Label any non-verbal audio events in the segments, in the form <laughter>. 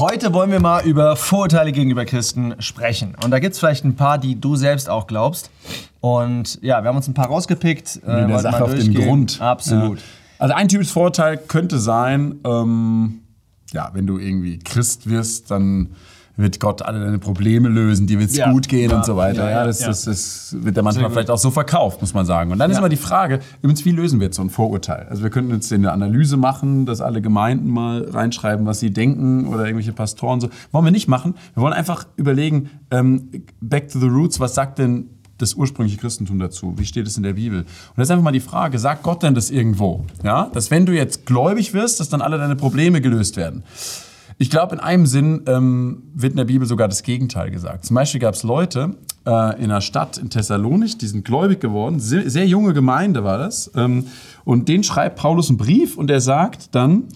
Heute wollen wir mal über Vorurteile gegenüber Christen sprechen. Und da gibt es vielleicht ein paar, die du selbst auch glaubst. Und ja, wir haben uns ein paar rausgepickt. Äh, der Sache auf den Grund. Absolut. Ja. Also ein typisches Vorurteil könnte sein, ähm, ja, wenn du irgendwie Christ wirst, dann wird Gott alle deine Probleme lösen, dir wird es ja, gut gehen ja, und so weiter. Ja, ja das, das, das, wird ja manchmal vielleicht auch so verkauft, muss man sagen. Und dann ist immer die Frage, übrigens, wie lösen wir jetzt so ein Vorurteil? Also wir könnten jetzt eine Analyse machen, dass alle Gemeinden mal reinschreiben, was sie denken oder irgendwelche Pastoren so. Wollen wir nicht machen. Wir wollen einfach überlegen, ähm, back to the roots, was sagt denn das ursprüngliche Christentum dazu? Wie steht es in der Bibel? Und das ist einfach mal die Frage, sagt Gott denn das irgendwo? Ja? Dass wenn du jetzt gläubig wirst, dass dann alle deine Probleme gelöst werden. Ich glaube, in einem Sinn ähm, wird in der Bibel sogar das Gegenteil gesagt. Zum Beispiel gab es Leute äh, in einer Stadt in Thessalonich, die sind gläubig geworden, sehr, sehr junge Gemeinde war das. Ähm, und den schreibt Paulus einen Brief und er sagt dann,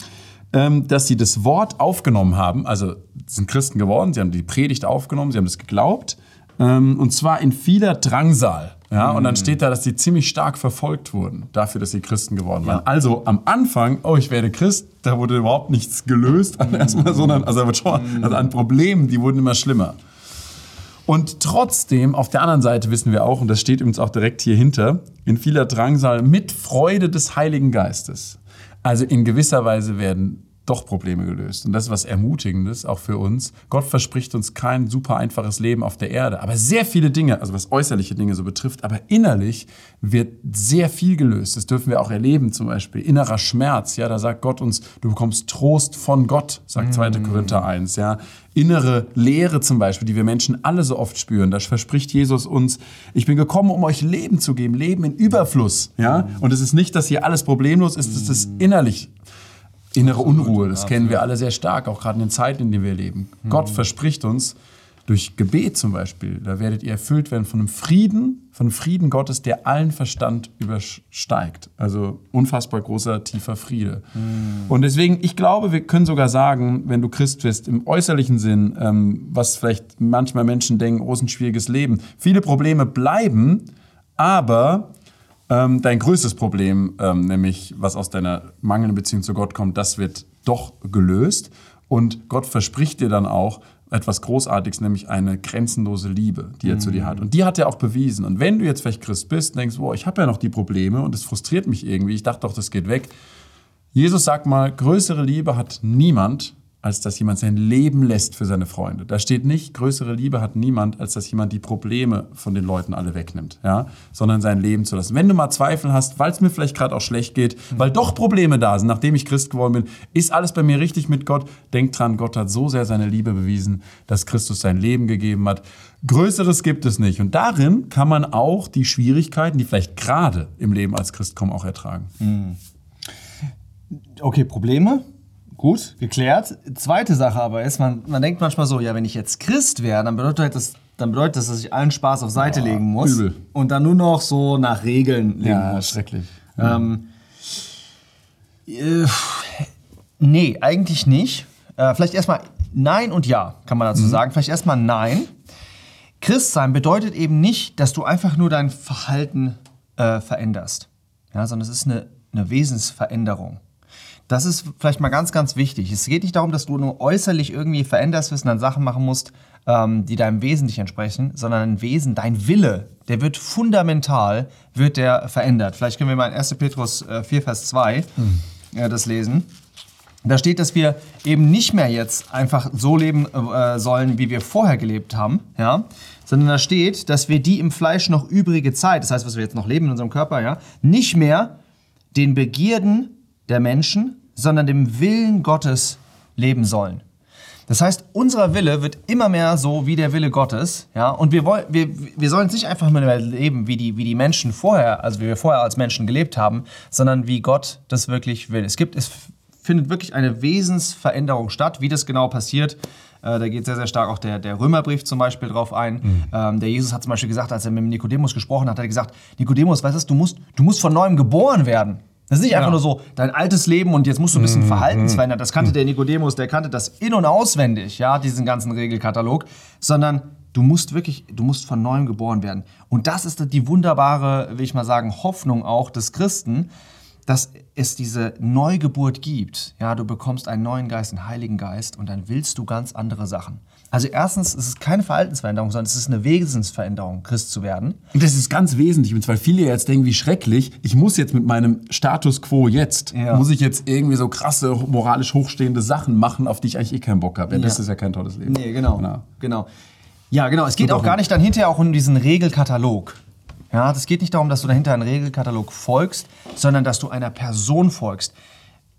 ähm, dass sie das Wort aufgenommen haben, also sind Christen geworden, sie haben die Predigt aufgenommen, sie haben das geglaubt, ähm, und zwar in vieler Drangsal. Ja, und dann steht da, dass sie ziemlich stark verfolgt wurden, dafür, dass sie Christen geworden waren. Ja. Also am Anfang, oh, ich werde Christ, da wurde überhaupt nichts gelöst, erstmal, sondern also, schon, also an Problemen, die wurden immer schlimmer. Und trotzdem, auf der anderen Seite wissen wir auch, und das steht übrigens auch direkt hier hinter, in vieler Drangsal mit Freude des Heiligen Geistes. Also in gewisser Weise werden doch Probleme gelöst. Und das ist was Ermutigendes, auch für uns. Gott verspricht uns kein super einfaches Leben auf der Erde, aber sehr viele Dinge, also was äußerliche Dinge so betrifft, aber innerlich wird sehr viel gelöst. Das dürfen wir auch erleben, zum Beispiel innerer Schmerz. Ja, da sagt Gott uns, du bekommst Trost von Gott, sagt 2. Mm. Korinther 1. Ja, innere Leere zum Beispiel, die wir Menschen alle so oft spüren. Da verspricht Jesus uns, ich bin gekommen, um euch Leben zu geben, Leben in Überfluss. Ja, und es ist nicht, dass hier alles problemlos ist, es ist innerlich Innere Unruhe, das kennen wir alle sehr stark, auch gerade in den Zeiten, in denen wir leben. Mhm. Gott verspricht uns durch Gebet zum Beispiel, da werdet ihr erfüllt werden von einem Frieden, von einem Frieden Gottes, der allen Verstand übersteigt. Also unfassbar großer, tiefer Friede. Mhm. Und deswegen, ich glaube, wir können sogar sagen, wenn du Christ bist, im äußerlichen Sinn, ähm, was vielleicht manchmal Menschen denken, oh, ist ein schwieriges Leben. Viele Probleme bleiben, aber ähm, dein größtes Problem, ähm, nämlich was aus deiner mangelnden Beziehung zu Gott kommt, das wird doch gelöst. Und Gott verspricht dir dann auch etwas Großartiges, nämlich eine grenzenlose Liebe, die er mhm. zu dir hat. Und die hat er auch bewiesen. Und wenn du jetzt vielleicht Christ bist, denkst, boah, ich habe ja noch die Probleme und es frustriert mich irgendwie, ich dachte doch, das geht weg. Jesus sagt mal, größere Liebe hat niemand als dass jemand sein Leben lässt für seine Freunde. Da steht nicht, größere Liebe hat niemand, als dass jemand die Probleme von den Leuten alle wegnimmt, ja? sondern sein Leben zu lassen. Wenn du mal Zweifel hast, weil es mir vielleicht gerade auch schlecht geht, weil doch Probleme da sind, nachdem ich Christ geworden bin, ist alles bei mir richtig mit Gott, denk dran, Gott hat so sehr seine Liebe bewiesen, dass Christus sein Leben gegeben hat. Größeres gibt es nicht. Und darin kann man auch die Schwierigkeiten, die vielleicht gerade im Leben als Christ kommen, auch ertragen. Hm. Okay, Probleme? Gut, geklärt. Zweite Sache aber ist, man, man denkt manchmal so, ja, wenn ich jetzt Christ wäre, dann bedeutet das, dann bedeutet das, dass ich allen Spaß auf Seite Boah, legen muss. Übel. Und dann nur noch so nach Regeln leben ja, muss. schrecklich. Ähm, äh, nee, eigentlich nicht. Äh, vielleicht erstmal Nein und Ja, kann man dazu mhm. sagen. Vielleicht erstmal Nein. Christsein bedeutet eben nicht, dass du einfach nur dein Verhalten äh, veränderst, ja, sondern es ist eine, eine Wesensveränderung. Das ist vielleicht mal ganz, ganz wichtig. Es geht nicht darum, dass du nur äußerlich irgendwie veränderst wirst und dann Sachen machen musst, ähm, die deinem Wesen nicht entsprechen, sondern ein Wesen, dein Wille, der wird fundamental, wird der verändert. Vielleicht können wir mal in 1. Petrus äh, 4, Vers 2 hm. äh, das lesen. Da steht, dass wir eben nicht mehr jetzt einfach so leben äh, sollen, wie wir vorher gelebt haben, ja, sondern da steht, dass wir die im Fleisch noch übrige Zeit, das heißt, was wir jetzt noch leben in unserem Körper, ja, nicht mehr den Begierden der Menschen, sondern dem Willen Gottes leben sollen. Das heißt, unser Wille wird immer mehr so wie der Wille Gottes, ja, und wir, wollen, wir, wir sollen nicht einfach nur leben, wie die, wie die Menschen vorher, also wie wir vorher als Menschen gelebt haben, sondern wie Gott das wirklich will. Es gibt, es findet wirklich eine Wesensveränderung statt. Wie das genau passiert, äh, da geht sehr, sehr stark auch der, der Römerbrief zum Beispiel drauf ein. Mhm. Ähm, der Jesus hat zum Beispiel gesagt, als er mit Nikodemus gesprochen hat, hat er gesagt, Nikodemus, weißt du, du musst, du musst von neuem geboren werden. Das ist nicht einfach nur so dein altes Leben und jetzt musst du ein bisschen mhm. Verhaltensverändern. Das kannte mhm. der Nikodemus, der kannte das in- und auswendig, ja, diesen ganzen Regelkatalog. Sondern du musst wirklich, du musst von neuem geboren werden. Und das ist die wunderbare, will ich mal sagen, Hoffnung auch des Christen, dass es diese Neugeburt gibt. Ja, du bekommst einen neuen Geist, einen Heiligen Geist und dann willst du ganz andere Sachen. Also erstens, es ist keine Verhaltensveränderung, sondern es ist eine Wesensveränderung, Christ zu werden. Und das ist ganz wesentlich, weil viele jetzt denken, wie schrecklich, ich muss jetzt mit meinem Status quo jetzt, ja. muss ich jetzt irgendwie so krasse, moralisch hochstehende Sachen machen, auf die ich eigentlich eh keinen Bock habe. Ja, das ist ja kein tolles Leben. Nee, genau. genau. genau. Ja, genau. Es geht auch gar nicht dann hinterher auch um diesen Regelkatalog. Ja, das geht nicht darum, dass du dahinter einen Regelkatalog folgst, sondern dass du einer Person folgst.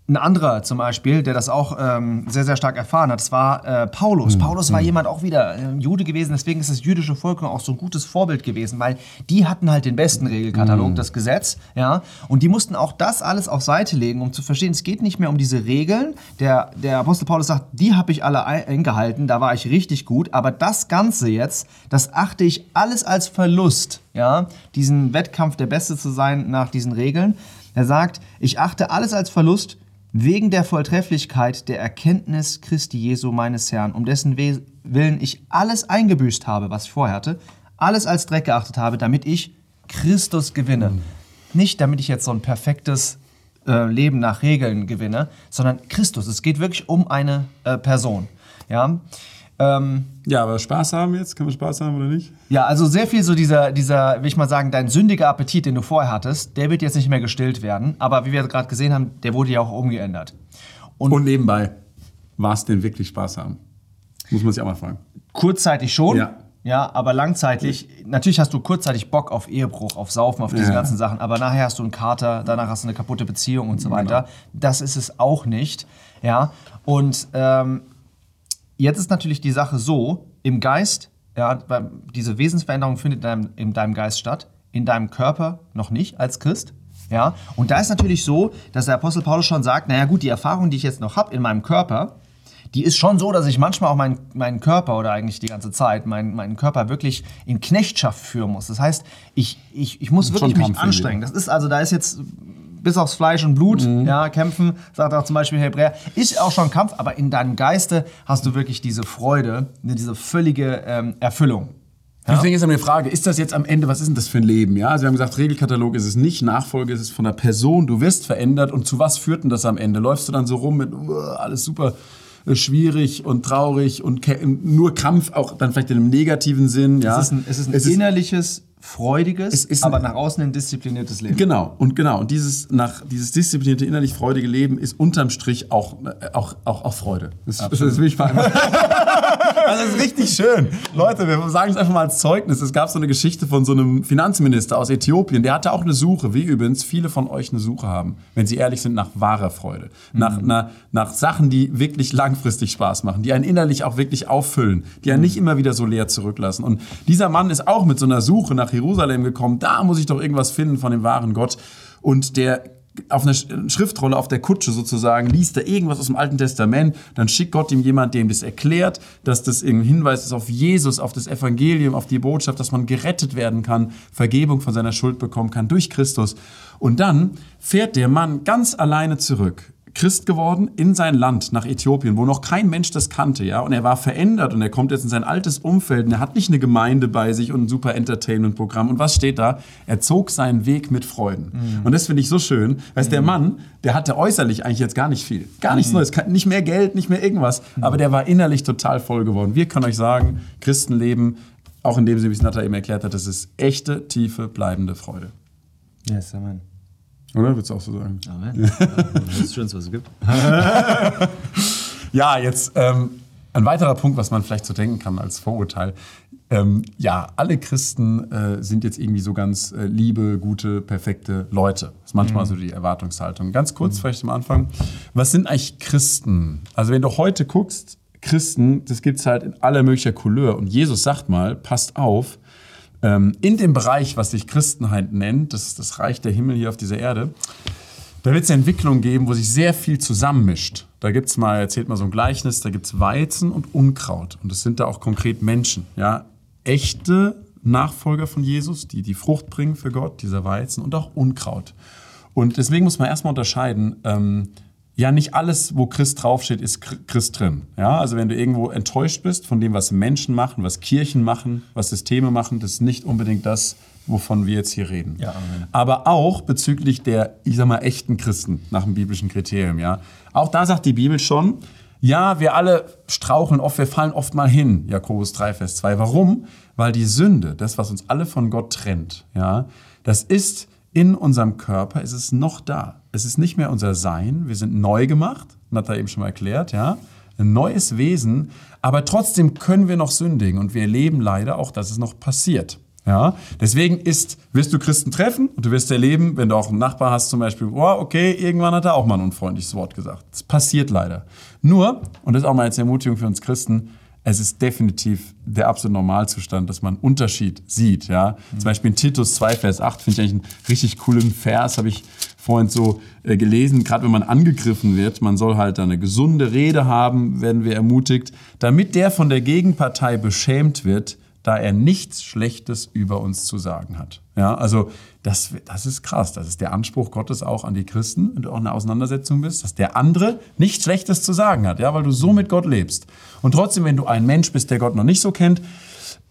Ein anderer zum Beispiel, der das auch ähm, sehr, sehr stark erfahren hat, das war äh, Paulus. Mhm. Paulus war mhm. jemand auch wieder äh, Jude gewesen, deswegen ist das jüdische Volk auch so ein gutes Vorbild gewesen, weil die hatten halt den besten Regelkatalog, mhm. das Gesetz, ja, und die mussten auch das alles auf Seite legen, um zu verstehen, es geht nicht mehr um diese Regeln. Der, der Apostel Paulus sagt, die habe ich alle eingehalten, da war ich richtig gut, aber das Ganze jetzt, das achte ich alles als Verlust, ja, diesen Wettkampf der Beste zu sein nach diesen Regeln. Er sagt, ich achte alles als Verlust, wegen der Volltrefflichkeit der Erkenntnis Christi Jesu meines Herrn, um dessen Willen ich alles eingebüßt habe, was ich vorher hatte, alles als Dreck geachtet habe, damit ich Christus gewinne. Mhm. Nicht, damit ich jetzt so ein perfektes äh, Leben nach Regeln gewinne, sondern Christus. Es geht wirklich um eine äh, Person. Ja? Ähm, ja, aber Spaß haben jetzt? Kann man Spaß haben oder nicht? Ja, also sehr viel so dieser, dieser, will ich mal sagen, dein sündiger Appetit, den du vorher hattest, der wird jetzt nicht mehr gestillt werden. Aber wie wir gerade gesehen haben, der wurde ja auch umgeändert. Und, Und nebenbei, war es denn wirklich Spaß haben? Muss man sich auch mal fragen. Kurzzeitig schon. Ja. Ja, aber langzeitig, natürlich hast du kurzzeitig Bock auf Ehebruch, auf Saufen, auf diese ja. ganzen Sachen, aber nachher hast du einen Kater, danach hast du eine kaputte Beziehung und so genau. weiter. Genau. Das ist es auch nicht. Ja, und ähm, Jetzt ist natürlich die Sache so, im Geist, ja, diese Wesensveränderung findet in deinem, in deinem Geist statt, in deinem Körper noch nicht als Christ. Ja, und da ist natürlich so, dass der Apostel Paulus schon sagt, naja gut, die Erfahrung, die ich jetzt noch habe in meinem Körper, die ist schon so, dass ich manchmal auch meinen, meinen Körper oder eigentlich die ganze Zeit meinen, meinen Körper wirklich in Knechtschaft führen muss. Das heißt, ich, ich, ich muss wirklich mich anstrengen. Das ist also, da ist jetzt bis aufs Fleisch und Blut, mhm. ja, kämpfen, sagt auch zum Beispiel Hebräer, ist auch schon Kampf, aber in deinem Geiste hast du wirklich diese Freude, ne, diese völlige ähm, Erfüllung. Ja? Deswegen ist eine Frage, ist das jetzt am Ende, was ist denn das für ein Leben? Ja, also wir haben gesagt, Regelkatalog ist es nicht, Nachfolge ist es von der Person, du wirst verändert und zu was führt denn das am Ende? Läufst du dann so rum mit, uh, alles super äh, schwierig und traurig und nur Kampf, auch dann vielleicht in einem negativen Sinn. Ja? Es ist ein, es ist ein es innerliches freudiges, aber nach außen ein diszipliniertes Leben. Genau, und genau. Und dieses, nach, dieses disziplinierte, innerlich freudige Leben ist unterm Strich auch, auch, auch, auch Freude. Das, das will ich mal <laughs> Das ist richtig schön. Leute, wir sagen es einfach mal als Zeugnis. Es gab so eine Geschichte von so einem Finanzminister aus Äthiopien. Der hatte auch eine Suche, wie übrigens viele von euch eine Suche haben, wenn sie ehrlich sind, nach wahrer Freude. Mhm. Nach, nach, nach Sachen, die wirklich langfristig Spaß machen, die einen innerlich auch wirklich auffüllen, die einen mhm. nicht immer wieder so leer zurücklassen. Und dieser Mann ist auch mit so einer Suche nach Jerusalem gekommen. Da muss ich doch irgendwas finden von dem wahren Gott. Und der auf einer Schriftrolle auf der Kutsche sozusagen liest er irgendwas aus dem Alten Testament, dann schickt Gott ihm jemand, dem das erklärt, dass das ein Hinweis ist auf Jesus, auf das Evangelium, auf die Botschaft, dass man gerettet werden kann, Vergebung von seiner Schuld bekommen kann durch Christus. Und dann fährt der Mann ganz alleine zurück Christ geworden in sein Land, nach Äthiopien, wo noch kein Mensch das kannte, ja. Und er war verändert und er kommt jetzt in sein altes Umfeld und er hat nicht eine Gemeinde bei sich und ein super Entertainment-Programm. Und was steht da? Er zog seinen Weg mit Freuden. Mhm. Und das finde ich so schön. Weißt, mhm. der Mann, der hatte äußerlich eigentlich jetzt gar nicht viel. Gar nichts mhm. Neues. Nicht mehr Geld, nicht mehr irgendwas. Mhm. Aber der war innerlich total voll geworden. Wir können euch sagen, Christenleben, auch in dem Sinne, wie es Nata eben erklärt hat, das ist echte, tiefe, bleibende Freude. Yes, Amen. Oder? Würdest du auch so sagen? Amen. Ja, das ist das Schönste, was es gibt. <laughs> ja, jetzt ähm, ein weiterer Punkt, was man vielleicht so denken kann als Vorurteil. Ähm, ja, alle Christen äh, sind jetzt irgendwie so ganz äh, liebe, gute, perfekte Leute. Das ist manchmal mhm. so die Erwartungshaltung. Ganz kurz mhm. vielleicht am Anfang. Was sind eigentlich Christen? Also wenn du heute guckst, Christen, das gibt es halt in aller möglicher Couleur. Und Jesus sagt mal, passt auf, in dem Bereich, was sich Christenheit nennt, das ist das Reich der Himmel hier auf dieser Erde, da wird es eine Entwicklung geben, wo sich sehr viel zusammenmischt. Da gibt es mal, erzählt mal so ein Gleichnis, da gibt es Weizen und Unkraut. Und das sind da auch konkret Menschen. Ja? Echte Nachfolger von Jesus, die die Frucht bringen für Gott, dieser Weizen und auch Unkraut. Und deswegen muss man erstmal unterscheiden, ähm, ja, nicht alles, wo Christ draufsteht, ist Christ drin. Ja, also wenn du irgendwo enttäuscht bist von dem, was Menschen machen, was Kirchen machen, was Systeme machen, das ist nicht unbedingt das, wovon wir jetzt hier reden. Ja, Aber auch bezüglich der, ich sag mal, echten Christen nach dem biblischen Kriterium. Ja? Auch da sagt die Bibel schon, ja, wir alle straucheln oft, wir fallen oft mal hin, Jakobus 3, Vers 2. Warum? Weil die Sünde, das, was uns alle von Gott trennt, ja, das ist in unserem Körper, ist es noch da. Es ist nicht mehr unser Sein, wir sind neu gemacht, hat er eben schon mal erklärt, ja, ein neues Wesen, aber trotzdem können wir noch sündigen und wir erleben leider auch, dass es noch passiert. Ja, deswegen ist, wirst du Christen treffen und du wirst erleben, wenn du auch einen Nachbar hast zum Beispiel, oh, okay, irgendwann hat er auch mal ein unfreundliches Wort gesagt. Das passiert leider. Nur, und das ist auch mal als Ermutigung für uns Christen, es ist definitiv der absolute Normalzustand, dass man einen Unterschied sieht. Ja? Mhm. Zum Beispiel in Titus 2, Vers 8 finde ich eigentlich einen richtig coolen Vers, habe ich vorhin so äh, gelesen, gerade wenn man angegriffen wird, man soll halt eine gesunde Rede haben, werden wir ermutigt, damit der von der Gegenpartei beschämt wird, da er nichts Schlechtes über uns zu sagen hat. Ja, also das, das ist krass. Das ist der Anspruch Gottes auch an die Christen, wenn du auch in einer Auseinandersetzung bist, dass der andere nichts Schlechtes zu sagen hat, ja, weil du so mit Gott lebst. Und trotzdem, wenn du ein Mensch bist, der Gott noch nicht so kennt,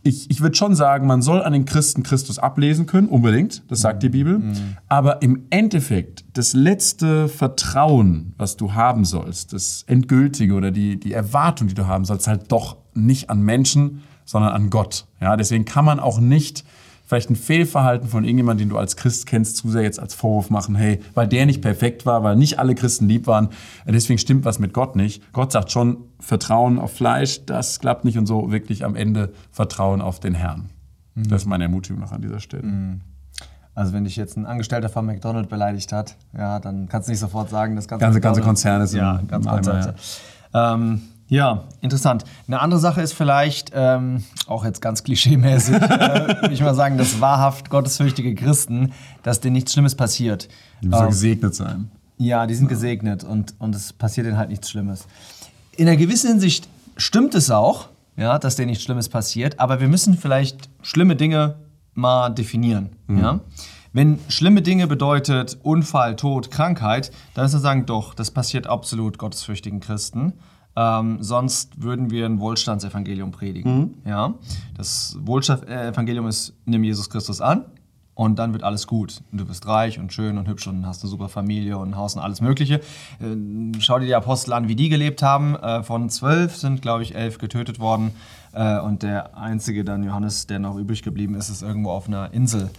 ich, ich würde schon sagen, man soll an den Christen Christus ablesen können, unbedingt, das sagt die Bibel. Mhm. Aber im Endeffekt, das letzte Vertrauen, was du haben sollst, das Endgültige oder die, die Erwartung, die du haben sollst, halt doch nicht an Menschen, sondern an Gott. Ja, deswegen kann man auch nicht vielleicht ein Fehlverhalten von irgendjemandem, den du als Christ kennst, zu sehr jetzt als Vorwurf machen, hey, weil der nicht perfekt war, weil nicht alle Christen lieb waren, deswegen stimmt was mit Gott nicht. Gott sagt schon, Vertrauen auf Fleisch, das klappt nicht und so wirklich am Ende Vertrauen auf den Herrn. Mhm. Das ist meine Ermutigung noch an dieser Stelle. Mhm. Also wenn dich jetzt ein Angestellter von McDonald's beleidigt hat, ja, dann kannst du nicht sofort sagen, das ganze, ganze, ganze Konzerne sind ja, ganz Konzerne. Ja. Ähm, ja, interessant. Eine andere Sache ist vielleicht, ähm, auch jetzt ganz klischeemäßig, <laughs> äh, würde ich mal sagen, dass wahrhaft gottesfürchtige Christen, dass denen nichts Schlimmes passiert. Die müssen ähm, gesegnet sein. Ja, die sind ja. gesegnet und, und es passiert denen halt nichts Schlimmes. In einer gewissen Hinsicht stimmt es auch, ja, dass denen nichts Schlimmes passiert, aber wir müssen vielleicht schlimme Dinge mal definieren. Mhm. Ja? Wenn schlimme Dinge bedeutet Unfall, Tod, Krankheit, dann ist zu sagen, doch, das passiert absolut gottesfürchtigen Christen. Ähm, sonst würden wir ein Wohlstandsevangelium predigen. Mhm. Ja? Das Wohlstandsevangelium ist, nimm Jesus Christus an und dann wird alles gut. Du bist reich und schön und hübsch und hast eine super Familie und ein Haus und alles Mögliche. Äh, schau dir die Apostel an, wie die gelebt haben. Äh, von zwölf sind, glaube ich, elf getötet worden. Äh, und der einzige dann Johannes, der noch übrig geblieben ist, ist irgendwo auf einer Insel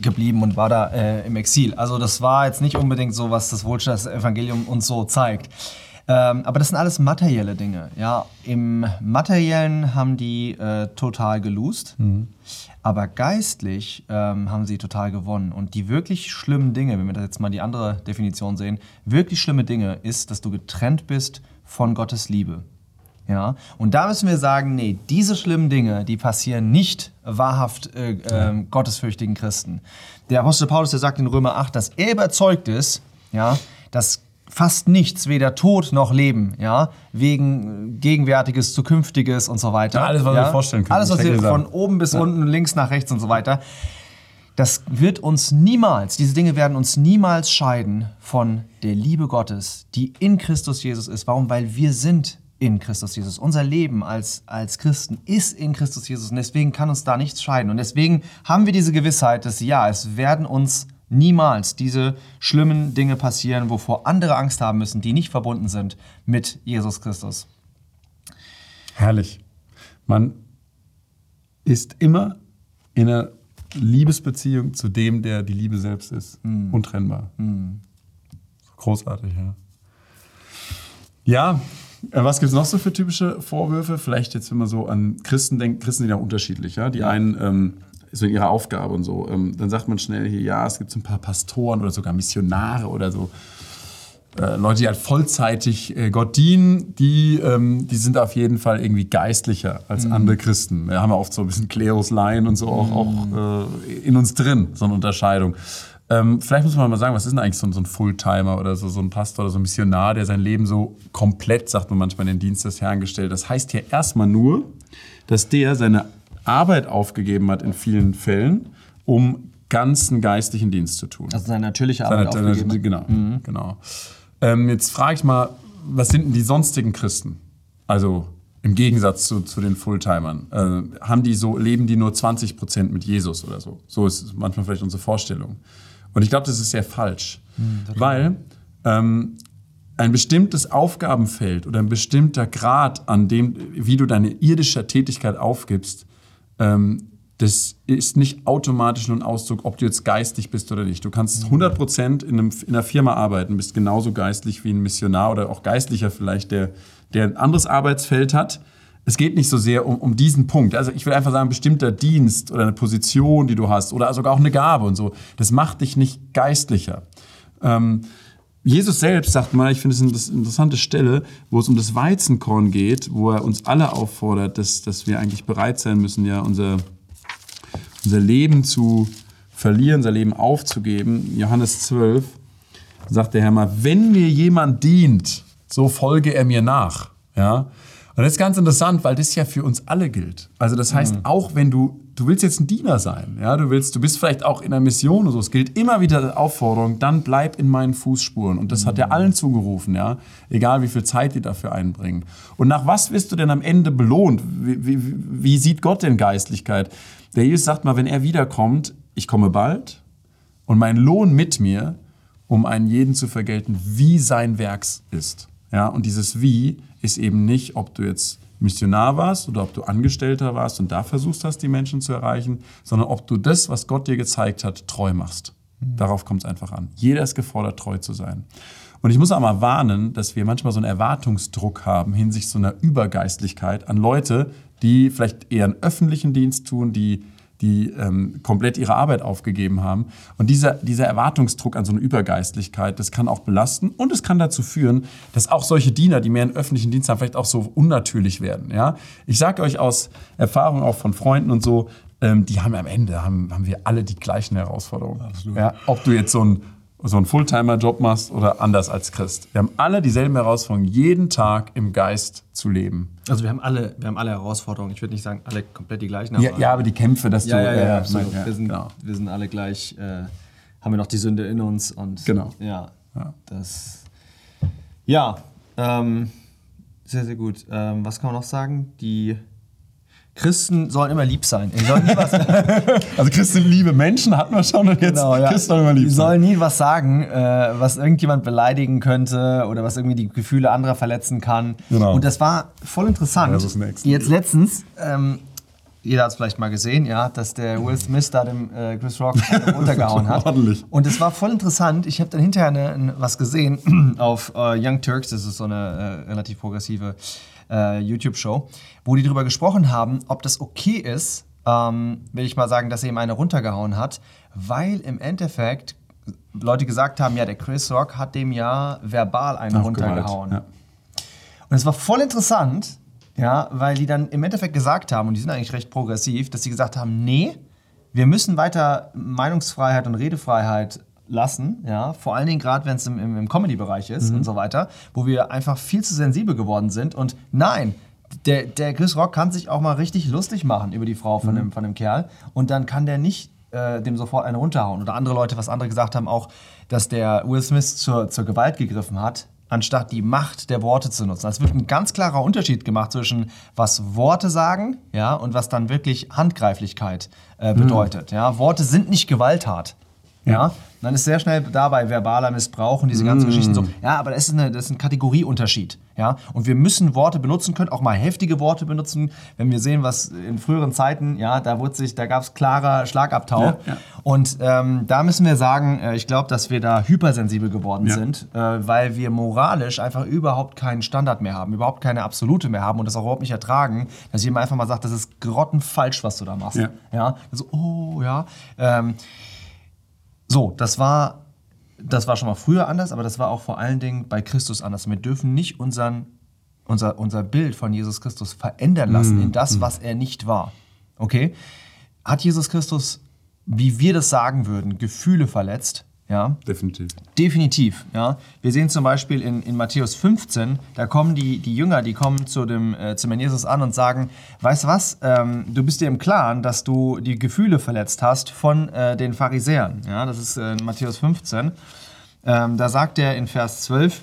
geblieben und war da im Exil. Also das war jetzt nicht unbedingt so, was das Wohlstandsevangelium uns so zeigt. Ähm, aber das sind alles materielle Dinge. Ja, im Materiellen haben die äh, total geloost, mhm. aber geistlich ähm, haben sie total gewonnen. Und die wirklich schlimmen Dinge, wenn wir das jetzt mal die andere Definition sehen, wirklich schlimme Dinge ist, dass du getrennt bist von Gottes Liebe. Ja, und da müssen wir sagen, nee, diese schlimmen Dinge, die passieren nicht wahrhaft äh, äh, gottesfürchtigen Christen. Der Apostel Paulus, der sagt in Römer 8, dass er überzeugt ist, ja, dass fast nichts, weder Tod noch Leben, ja, wegen Gegenwärtiges, Zukünftiges und so weiter. Ja, alles, was ja? wir vorstellen können. Alles, was wir von oben bis ja. unten, links nach rechts und so weiter. Das wird uns niemals, diese Dinge werden uns niemals scheiden von der Liebe Gottes, die in Christus Jesus ist. Warum? Weil wir sind in Christus Jesus. Unser Leben als, als Christen ist in Christus Jesus und deswegen kann uns da nichts scheiden. Und deswegen haben wir diese Gewissheit, dass ja, es werden uns niemals diese schlimmen Dinge passieren, wovor andere Angst haben müssen, die nicht verbunden sind mit Jesus Christus. Herrlich. Man ist immer in einer Liebesbeziehung zu dem, der die Liebe selbst ist. Mm. Untrennbar. Mm. Großartig, ja. Ja, äh, was gibt es noch so für typische Vorwürfe? Vielleicht jetzt, wenn man so an Christen denkt, Christen sind ja unterschiedlich. Ja? Die einen ähm, so in ihrer Aufgabe und so. Ähm, dann sagt man schnell hier, ja, es gibt so ein paar Pastoren oder sogar Missionare oder so. Äh, Leute, die halt vollzeitig äh, Gott dienen, die, ähm, die sind auf jeden Fall irgendwie geistlicher als mhm. andere Christen. Wir haben ja oft so ein bisschen Klerusleien und so auch, mhm. auch äh, in uns drin, so eine Unterscheidung. Ähm, vielleicht muss man mal sagen, was ist denn eigentlich so ein, so ein Fulltimer oder so, so ein Pastor oder so ein Missionar, der sein Leben so komplett, sagt man manchmal, in den Dienst des Herrn gestellt. Das heißt hier erstmal nur, dass der seine Arbeit aufgegeben hat in vielen Fällen, um ganzen geistlichen Dienst zu tun. Also seine natürliche Arbeit seine, aufgegeben. Seine, genau, mhm. genau. Ähm, jetzt frage ich mal, was sind denn die sonstigen Christen? Also im Gegensatz zu, zu den Fulltimern, äh, haben die so, leben die nur 20 Prozent mit Jesus oder so. So ist manchmal vielleicht unsere Vorstellung. Und ich glaube, das ist sehr falsch. Mhm, weil ähm, ein bestimmtes Aufgabenfeld oder ein bestimmter Grad, an dem, wie du deine irdische Tätigkeit aufgibst, ähm, das ist nicht automatisch nur ein Ausdruck, ob du jetzt geistig bist oder nicht. Du kannst 100 Prozent in, in einer Firma arbeiten, bist genauso geistlich wie ein Missionar oder auch Geistlicher vielleicht, der, der ein anderes Arbeitsfeld hat. Es geht nicht so sehr um, um diesen Punkt. Also ich will einfach sagen, ein bestimmter Dienst oder eine Position, die du hast oder sogar auch eine Gabe und so, das macht dich nicht geistlicher. Ähm, Jesus selbst sagt mal, ich finde es eine interessante Stelle, wo es um das Weizenkorn geht, wo er uns alle auffordert, dass, dass wir eigentlich bereit sein müssen, ja, unser, unser Leben zu verlieren, unser Leben aufzugeben. Johannes 12 sagt der Herr mal, wenn mir jemand dient, so folge er mir nach. Ja? Und das ist ganz interessant, weil das ja für uns alle gilt. Also das heißt, mhm. auch wenn du, du willst jetzt ein Diener sein, ja, du willst, du bist vielleicht auch in einer Mission oder so, es gilt immer wieder die Aufforderung, dann bleib in meinen Fußspuren. Und das hat er mhm. allen zugerufen, ja, egal wie viel Zeit die dafür einbringen. Und nach was wirst du denn am Ende belohnt? Wie, wie, wie sieht Gott denn Geistlichkeit? Der Jesus sagt mal, wenn er wiederkommt, ich komme bald und mein Lohn mit mir, um einen jeden zu vergelten, wie sein Werks ist. Ja, und dieses Wie ist eben nicht, ob du jetzt Missionar warst oder ob du Angestellter warst und da versuchst hast, die Menschen zu erreichen, sondern ob du das, was Gott dir gezeigt hat, treu machst. Mhm. Darauf kommt es einfach an. Jeder ist gefordert, treu zu sein. Und ich muss auch mal warnen, dass wir manchmal so einen Erwartungsdruck haben hinsichtlich so einer Übergeistlichkeit an Leute, die vielleicht eher einen öffentlichen Dienst tun, die die ähm, komplett ihre Arbeit aufgegeben haben. Und dieser, dieser Erwartungsdruck an so eine Übergeistlichkeit, das kann auch belasten und es kann dazu führen, dass auch solche Diener, die mehr einen öffentlichen Dienst haben, vielleicht auch so unnatürlich werden. Ja? Ich sage euch aus Erfahrung auch von Freunden und so, ähm, die haben am Ende, haben, haben wir alle die gleichen Herausforderungen. Absolut. Ja? Ob du jetzt so ein so einen Fulltimer-Job machst oder anders als Christ. Wir haben alle dieselben Herausforderungen, jeden Tag im Geist zu leben. Also wir haben alle, wir haben alle Herausforderungen. Ich würde nicht sagen, alle komplett die gleichen. Aber ja, ja, aber die Kämpfe, dass ja, du... Ja, ja, ja, absolut. wir, sind, genau. wir sind alle gleich, äh, haben wir noch die Sünde in uns. Und genau. Ja, das... Ja, ähm, sehr, sehr gut. Ähm, was kann man noch sagen? Die Christen sollen immer lieb sein. Die sollen nie was <laughs> also Christen liebe Menschen hatten wir schon und jetzt genau, ja. Christen sollen immer lieb Die sollen nie was sagen, äh, was irgendjemand beleidigen könnte oder was irgendwie die Gefühle anderer verletzen kann. Genau. Und das war voll interessant. Das ist Jetzt letztens, ähm, jeder hat es vielleicht mal gesehen, ja, dass der Will Smith da dem äh, Chris Rock <laughs> runtergehauen hat. Ordentlich. Und es war voll interessant. Ich habe dann hinterher eine, was gesehen <clears throat> auf äh, Young Turks, das ist so eine äh, relativ progressive äh, YouTube-Show, wo die darüber gesprochen haben, ob das okay ist, ähm, will ich mal sagen, dass er ihm eine runtergehauen hat, weil im Endeffekt Leute gesagt haben, ja, der Chris Rock hat dem ja verbal eine runtergehauen. Ja. Und es war voll interessant, ja, weil die dann im Endeffekt gesagt haben, und die sind eigentlich recht progressiv, dass sie gesagt haben, nee, wir müssen weiter Meinungsfreiheit und Redefreiheit lassen, ja, vor allen Dingen gerade, wenn es im, im, Comedy-Bereich ist mhm. und so weiter, wo wir einfach viel zu sensibel geworden sind. Und nein, der, der Chris Rock kann sich auch mal richtig lustig machen über die Frau von, mhm. dem, von dem Kerl und dann kann der nicht äh, dem sofort eine runterhauen. Oder andere Leute, was andere gesagt haben, auch, dass der Will Smith zur, zur Gewalt gegriffen hat, anstatt die Macht der Worte zu nutzen. Es wird ein ganz klarer Unterschied gemacht zwischen was Worte sagen ja, und was dann wirklich Handgreiflichkeit äh, mhm. bedeutet. Mhm. Ja. Worte sind nicht gewalttat. Ja. Dann ist sehr schnell dabei verbaler Missbrauch und diese ganzen mm. Geschichten so. Ja, aber das ist, eine, das ist ein Kategorieunterschied. Ja? Und wir müssen Worte benutzen können, auch mal heftige Worte benutzen. Wenn wir sehen, was in früheren Zeiten, ja, da, da gab es klarer Schlagabtauch. Ja, ja. Und ähm, da müssen wir sagen, äh, ich glaube, dass wir da hypersensibel geworden ja. sind, äh, weil wir moralisch einfach überhaupt keinen Standard mehr haben, überhaupt keine Absolute mehr haben und das auch überhaupt nicht ertragen, dass jemand einfach mal sagt, das ist grottenfalsch, was du da machst. Ja. ja? Also, oh, ja. Ähm, so, das war, das war schon mal früher anders, aber das war auch vor allen Dingen bei Christus anders. Wir dürfen nicht unseren, unser, unser Bild von Jesus Christus verändern lassen mm. in das, mm. was er nicht war. Okay? Hat Jesus Christus, wie wir das sagen würden, Gefühle verletzt? Ja? Definitiv. Definitiv, ja. Wir sehen zum Beispiel in, in Matthäus 15, da kommen die, die Jünger, die kommen zu dem, äh, Herrn Jesus an und sagen, weißt du was, ähm, du bist dir im Klaren, dass du die Gefühle verletzt hast von äh, den Pharisäern. Ja, das ist äh, Matthäus 15. Ähm, da sagt er in Vers 12,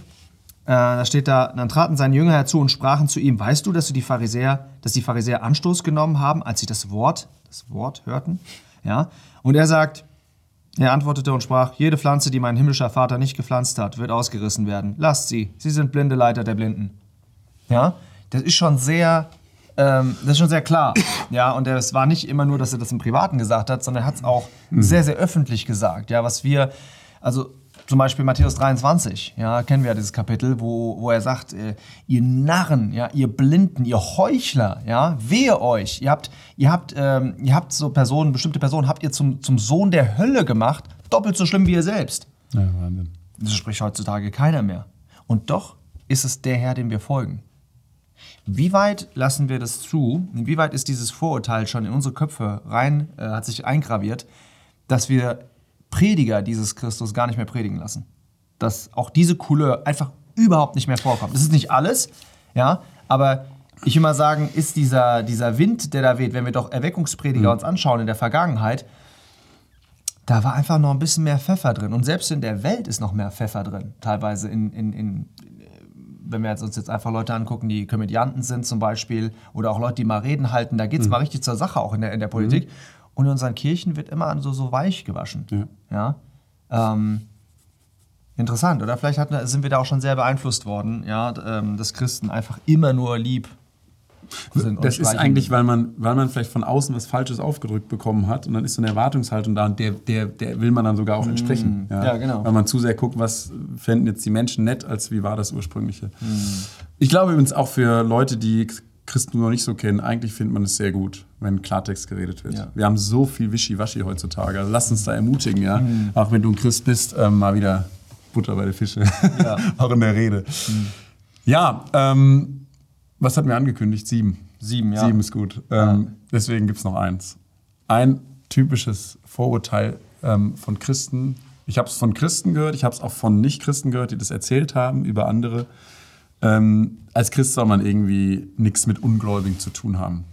Äh, da steht da, dann traten seine Jünger herzu und sprachen zu ihm, weißt du, dass du die Pharisäer, dass die Pharisäer Anstoß genommen haben, als sie das Wort, das Wort hörten? Ja. Und er sagt, er antwortete und sprach, jede Pflanze, die mein himmlischer Vater nicht gepflanzt hat, wird ausgerissen werden. Lasst sie, sie sind blinde Leiter der Blinden. Ja, das ist schon sehr, ähm, das ist schon sehr klar. Ja, und es war nicht immer nur, dass er das im Privaten gesagt hat, sondern er hat es auch mhm. sehr, sehr öffentlich gesagt. Ja, was wir, also zum Beispiel Matthäus 23, ja, kennen wir ja dieses Kapitel, wo, wo er sagt, äh, ihr Narren, ja, ihr Blinden, ihr Heuchler, ja, wehe euch. Ihr habt, ihr habt, ähm, ihr habt so Personen, bestimmte Personen habt ihr zum, zum Sohn der Hölle gemacht, doppelt so schlimm wie ihr selbst. Ja, Wahnsinn. Das spricht heutzutage keiner mehr. Und doch ist es der Herr, dem wir folgen. Wie weit lassen wir das zu? Inwieweit ist dieses Vorurteil schon in unsere Köpfe rein, äh, hat sich eingraviert, dass wir Prediger dieses Christus gar nicht mehr predigen lassen. Dass auch diese Couleur einfach überhaupt nicht mehr vorkommt. Das ist nicht alles, ja, aber ich will mal sagen, ist dieser, dieser Wind, der da weht, wenn wir doch Erweckungsprediger mhm. uns anschauen in der Vergangenheit, da war einfach noch ein bisschen mehr Pfeffer drin. Und selbst in der Welt ist noch mehr Pfeffer drin. Teilweise in, in, in wenn wir uns jetzt einfach Leute angucken, die Komödianten sind zum Beispiel, oder auch Leute, die mal Reden halten, da geht es mhm. mal richtig zur Sache auch in der, in der Politik. Mhm. Und in unseren Kirchen wird immer so, so weich gewaschen. Ja. ja? Ähm, interessant, oder? Vielleicht hat, sind wir da auch schon sehr beeinflusst worden, ja, ähm, dass Christen einfach immer nur lieb sind. Das ist eigentlich, weil man, weil man vielleicht von außen was Falsches aufgedrückt bekommen hat und dann ist so eine Erwartungshaltung da und der, der, der will man dann sogar auch entsprechen. Mm, ja? ja? genau. Weil man zu sehr guckt, was fänden jetzt die Menschen nett, als wie war das ursprüngliche. Mm. Ich glaube übrigens auch für Leute, die Christen noch nicht so kennen, eigentlich findet man es sehr gut, wenn Klartext geredet wird. Ja. Wir haben so viel Wischiwaschi heutzutage. Also lass uns da ermutigen, ja. Mhm. Auch wenn du ein Christ bist, ähm, mal wieder Butter bei der Fische. Ja. <laughs> Auch in der Rede. Mhm. Ja, ähm, was hatten wir angekündigt? Sieben. Sieben, ja. Sieben ist gut. Ähm, deswegen gibt es noch eins. Ein typisches Vorurteil ähm, von Christen. Ich habe es von Christen gehört, ich habe es auch von Nicht-Christen gehört, die das erzählt haben über andere. Ähm, als Christ soll man irgendwie nichts mit Ungläubigen zu tun haben.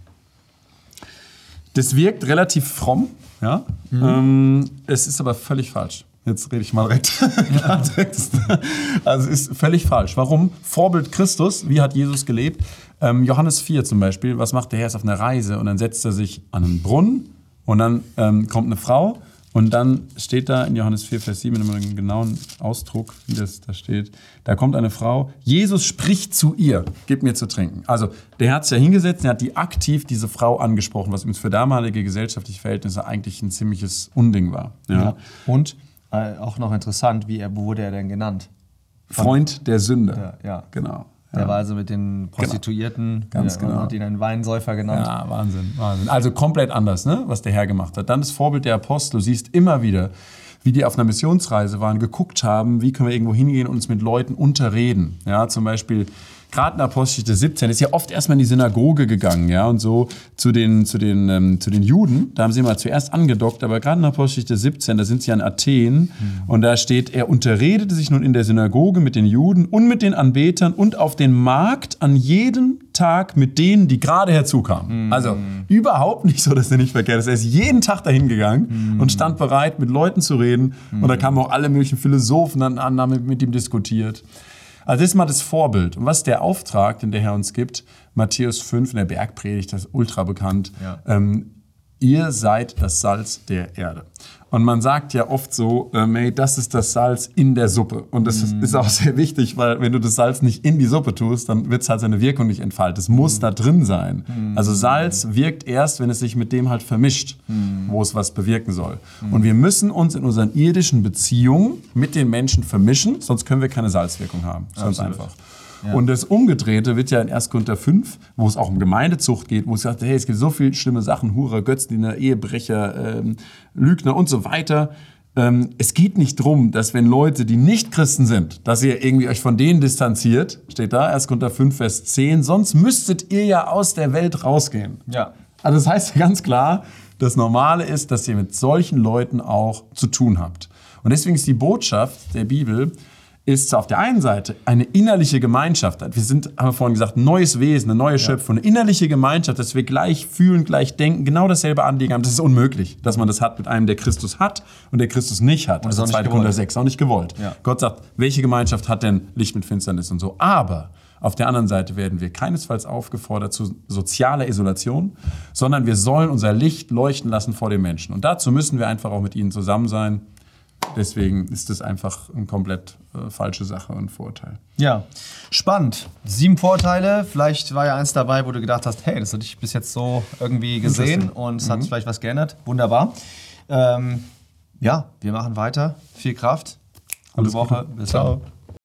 Das wirkt relativ fromm, ja. Mhm. Ähm, es ist aber völlig falsch. Jetzt rede ich mal direkt Klartext. <laughs> also es ist völlig falsch. Warum? Vorbild Christus, wie hat Jesus gelebt? Ähm, Johannes 4 zum Beispiel, was macht der Herr? Er ist auf einer Reise und dann setzt er sich an einen Brunnen und dann ähm, kommt eine Frau und dann steht da in Johannes 4, Vers 7, immer einen genauen Ausdruck, wie das da steht. Da kommt eine Frau, Jesus spricht zu ihr, gib mir zu trinken. Also der hat sich ja hingesetzt, er hat die aktiv diese Frau angesprochen, was für damalige gesellschaftliche Verhältnisse eigentlich ein ziemliches Unding war. Ja. ja. Und äh, auch noch interessant, wie er, wurde er denn genannt? Freund der Sünde. Ja, ja. genau. Der ja. war also mit den genau. Prostituierten, genau. ganz genau. hat ihn einen Weinsäufer genannt. Ja, Wahnsinn, Wahnsinn. Also komplett anders, ne, was der Herr gemacht hat. Dann das Vorbild der Apostel. Du siehst immer wieder, wie die auf einer Missionsreise waren, geguckt haben, wie können wir irgendwo hingehen und uns mit Leuten unterreden. Ja, zum Beispiel gerade in Apostelgeschichte 17, ist ja oft erstmal in die Synagoge gegangen, ja, und so zu den, zu den, ähm, zu den Juden, da haben sie mal zuerst angedockt, aber gerade in Apostelgeschichte 17, da sind sie an Athen mhm. und da steht, er unterredete sich nun in der Synagoge mit den Juden und mit den Anbetern und auf den Markt an jedem Tag mit denen, die gerade herzukamen. Mhm. Also überhaupt nicht so, dass er nicht verkehrt ist. Er ist jeden Tag dahin gegangen mhm. und stand bereit, mit Leuten zu reden. Und da kamen auch alle möglichen Philosophen an, haben mit ihm diskutiert. Also das ist mal das Vorbild. Und was ist der Auftrag, den der Herr uns gibt? Matthäus 5 in der Bergpredigt, das ist ultra bekannt. Ja. Ähm, ihr seid das Salz der Erde. Und man sagt ja oft so, ähm, hey, das ist das Salz in der Suppe. Und das mm. ist auch <laughs> sehr wichtig, weil wenn du das Salz nicht in die Suppe tust, dann wird es halt seine Wirkung nicht entfalten. Es muss mm. da drin sein. Mm. Also Salz wirkt erst, wenn es sich mit dem halt vermischt, mm. wo es was bewirken soll. Mm. Und wir müssen uns in unseren irdischen Beziehungen mit den Menschen vermischen, sonst können wir keine Salzwirkung haben. Ganz einfach. Und das Umgedrehte wird ja in 1. Korinther 5, wo es auch um Gemeindezucht geht, wo es sagt, hey, es gibt so viele schlimme Sachen, Hurer, Götzendiener, Ehebrecher, ähm, Lügner und so weiter. Ähm, es geht nicht darum, dass wenn Leute, die nicht Christen sind, dass ihr irgendwie euch von denen distanziert, steht da, 1. Korinther 5, Vers 10, sonst müsstet ihr ja aus der Welt rausgehen. Ja. Also das heißt ganz klar, das Normale ist, dass ihr mit solchen Leuten auch zu tun habt. Und deswegen ist die Botschaft der Bibel, ist auf der einen Seite eine innerliche Gemeinschaft. Wir sind, haben wir vorhin gesagt, ein neues Wesen, eine neue Schöpfung, eine innerliche Gemeinschaft, dass wir gleich fühlen, gleich denken, genau dasselbe Anliegen haben. Das ist unmöglich, dass man das hat mit einem, der Christus hat und der Christus nicht hat. Und das also ist auch nicht 2. Korinther 6, auch nicht gewollt. Ja. Gott sagt, welche Gemeinschaft hat denn Licht mit Finsternis und so? Aber auf der anderen Seite werden wir keinesfalls aufgefordert zu sozialer Isolation, sondern wir sollen unser Licht leuchten lassen vor den Menschen. Und dazu müssen wir einfach auch mit ihnen zusammen sein. Deswegen ist das einfach eine komplett äh, falsche Sache und Vorteil. Ja, spannend. Sieben Vorteile. Vielleicht war ja eins dabei, wo du gedacht hast, hey, das hatte ich bis jetzt so irgendwie gesehen und es hat vielleicht was geändert. Wunderbar. Ähm, ja, wir machen weiter. Viel Kraft. Gute Alles Woche. Gute. Bis Ciao. dann.